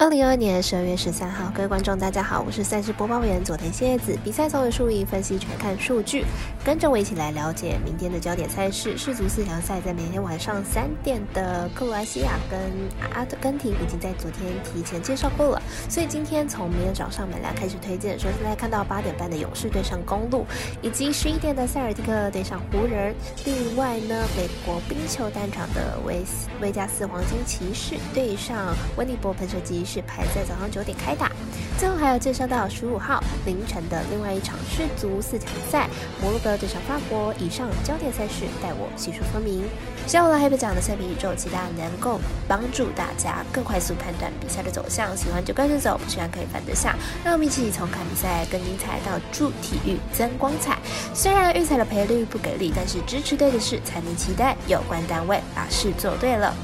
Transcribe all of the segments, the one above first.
二零二二年十二月十三号，各位观众，大家好，我是赛事播报员佐藤蝎子。比赛总有数据分析，全看数据，跟着我一起来了解明天的焦点赛事。世足四强赛在明天晚上三点的克罗埃西亚跟阿根廷已经在昨天提前介绍过了，所以今天从明天早上美来开始推荐。首先来看到八点半的勇士对上公路，以及十一点的塞尔蒂克对上湖人。另外呢，美国冰球单场的维维加斯黄金骑士对上温尼伯喷射机。是排在早上九点开打，最后还要介绍到十五号凌晨的另外一场世足四强赛，摩洛哥对上法国。以上焦点赛事，待我细说说明。下午了黑白奖的赛评宇宙，期待能够帮助大家更快速判断比赛的走向。喜欢就跟着走，不喜欢可以反得下。让我们一起从看比赛更精彩到助体育增光彩。虽然预测的赔率不给力，但是支持对的事才能期待有关单位把事做对了。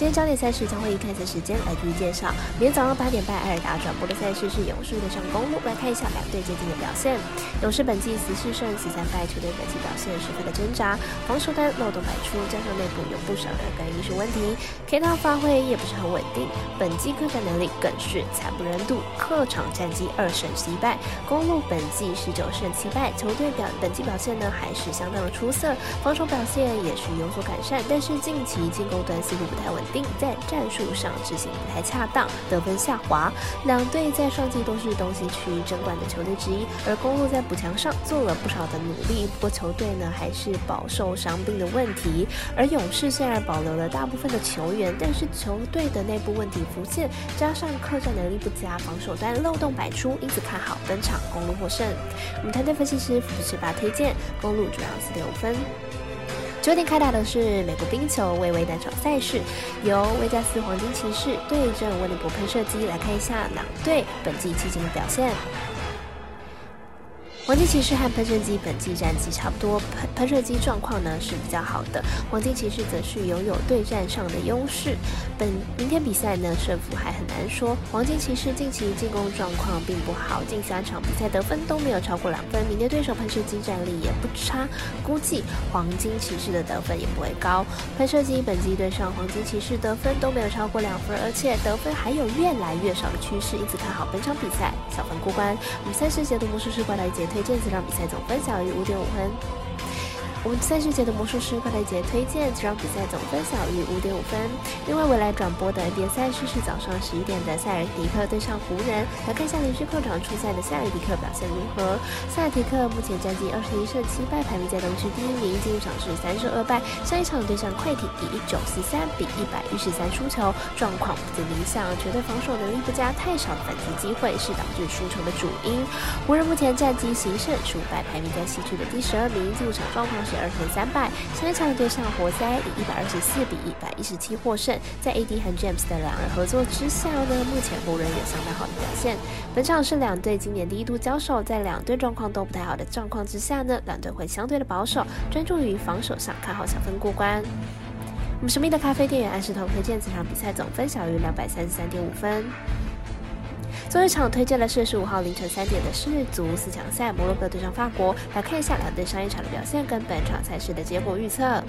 今天焦点赛事将会以开赛时间来逐一介绍。明天早上八点半，艾尔达转播的赛事是勇士对上公路。来看一下两队最近的表现。勇士本季十四胜十三败，球队本季表现十分的挣扎，防守端漏洞百出，加上内部有不少的干预术问题，K 套发挥也不是很稳定。本季客战能力更是惨不忍睹，客场战绩二胜七败。公路本季十九胜七败，球队表本季表现呢还是相当的出色，防守表现也是有所改善，但是近期进攻端似乎不太。稳定在战术上执行不太恰当，得分下滑。两队在上季都是东西区争冠的球队之一，而公路在补强上做了不少的努力，不过球队呢还是饱受伤病的问题。而勇士虽然保留了大部分的球员，但是球队的内部问题浮现，加上客战能力不佳，防守端漏洞百出，因此看好登场公路获胜。我们团队分析师福士八推荐公路主要四点五分。九点开打的是美国冰球微微单场赛事，由威加斯黄金骑士对阵温尼伯喷射机，来看一下两队本季迄今的表现。黄金骑士和喷射机本季战绩差不多，喷喷射机状况呢是比较好的，黄金骑士则是拥有对战上的优势。本明天比赛呢胜负还很难说，黄金骑士近期进攻状况并不好，近三场比赛得分都没有超过两分，明天对手喷射机战力也不差，估计黄金骑士的得分也不会高。喷射机本季对上黄金骑士得分都没有超过两分，而且得分还有越来越少的趋势，因此看好本场比赛小分过关。我们赛事解读魔术师怪来解推。这次场比赛总分小于五点五分。我们赛事节的魔术师快乐节推荐，这场比赛总分小于五点五分。另外，未来转播的 NBA 赛事是早上十一点的塞尔迪克对上湖人。来看一下连续客场出赛的塞尔迪克表现如何。塞尔迪克目前战绩二十一胜七败，排名在东区第一名。进入场是三胜二败，上一场对上快艇以一九四三比一百一十三输球，状况不尽理想，球队防守能力不佳，太少反击机会是导致输球的主因。湖人目前战绩十胜十五败，排名在西区的第十二名。进入场状况十。二胜三败，上一场对上活塞以一百二十四比一百一十七获胜。在 AD 和 James 的两人合作之下呢，目前湖人有相当好的表现。本场是两队今年第一度交手，在两队状况都不太好的状况之下呢，两队会相对的保守，专注于防守上，看好小分过关。我们神秘的咖啡店员安石头推荐这场比赛总分小于两百三十三点五分。最后一场推荐的是十五号凌晨三点的世足四强赛，摩洛哥对上法国。来看一下两队上一场的表现跟本场赛事的结果预测。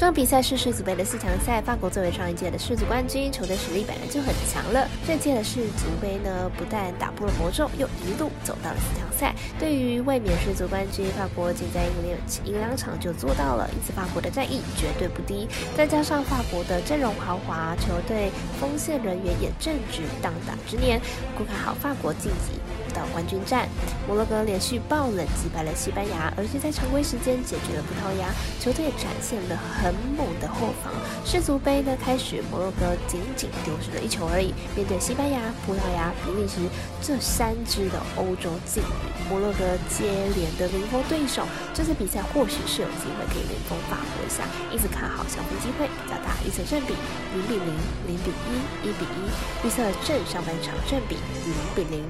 这场比赛是世足杯的四强赛，法国作为上一届的世足冠军，球队实力本来就很强了。这届的世足杯呢，不但打破了魔咒，又一路走到了四强赛。对于卫冕世足冠军，法国仅在赢赢两场就做到了，因此法国的战役绝对不低。再加上法国的阵容豪华，球队锋线人员也正值当打之年，顾看好法国晋级。到冠军战，摩洛哥连续爆冷击败了西班牙，而且在常规时间解决了葡萄牙，球队展现了很猛的后防。世足杯的开始，摩洛哥仅仅丢失了一球而已。面对西班牙、葡萄牙、比利时这三支的欧洲劲旅，摩洛哥接连的零封对手，这次比赛或许是有机会可以零封法国一下，因此看好小分机会比较大。预测正比零比零、零比一、一比一。预测正上半场正比零比零。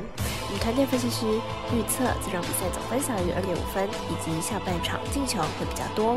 与团队分析师预测，这场比赛总分小于二点五分，以及下半场进球会比较多。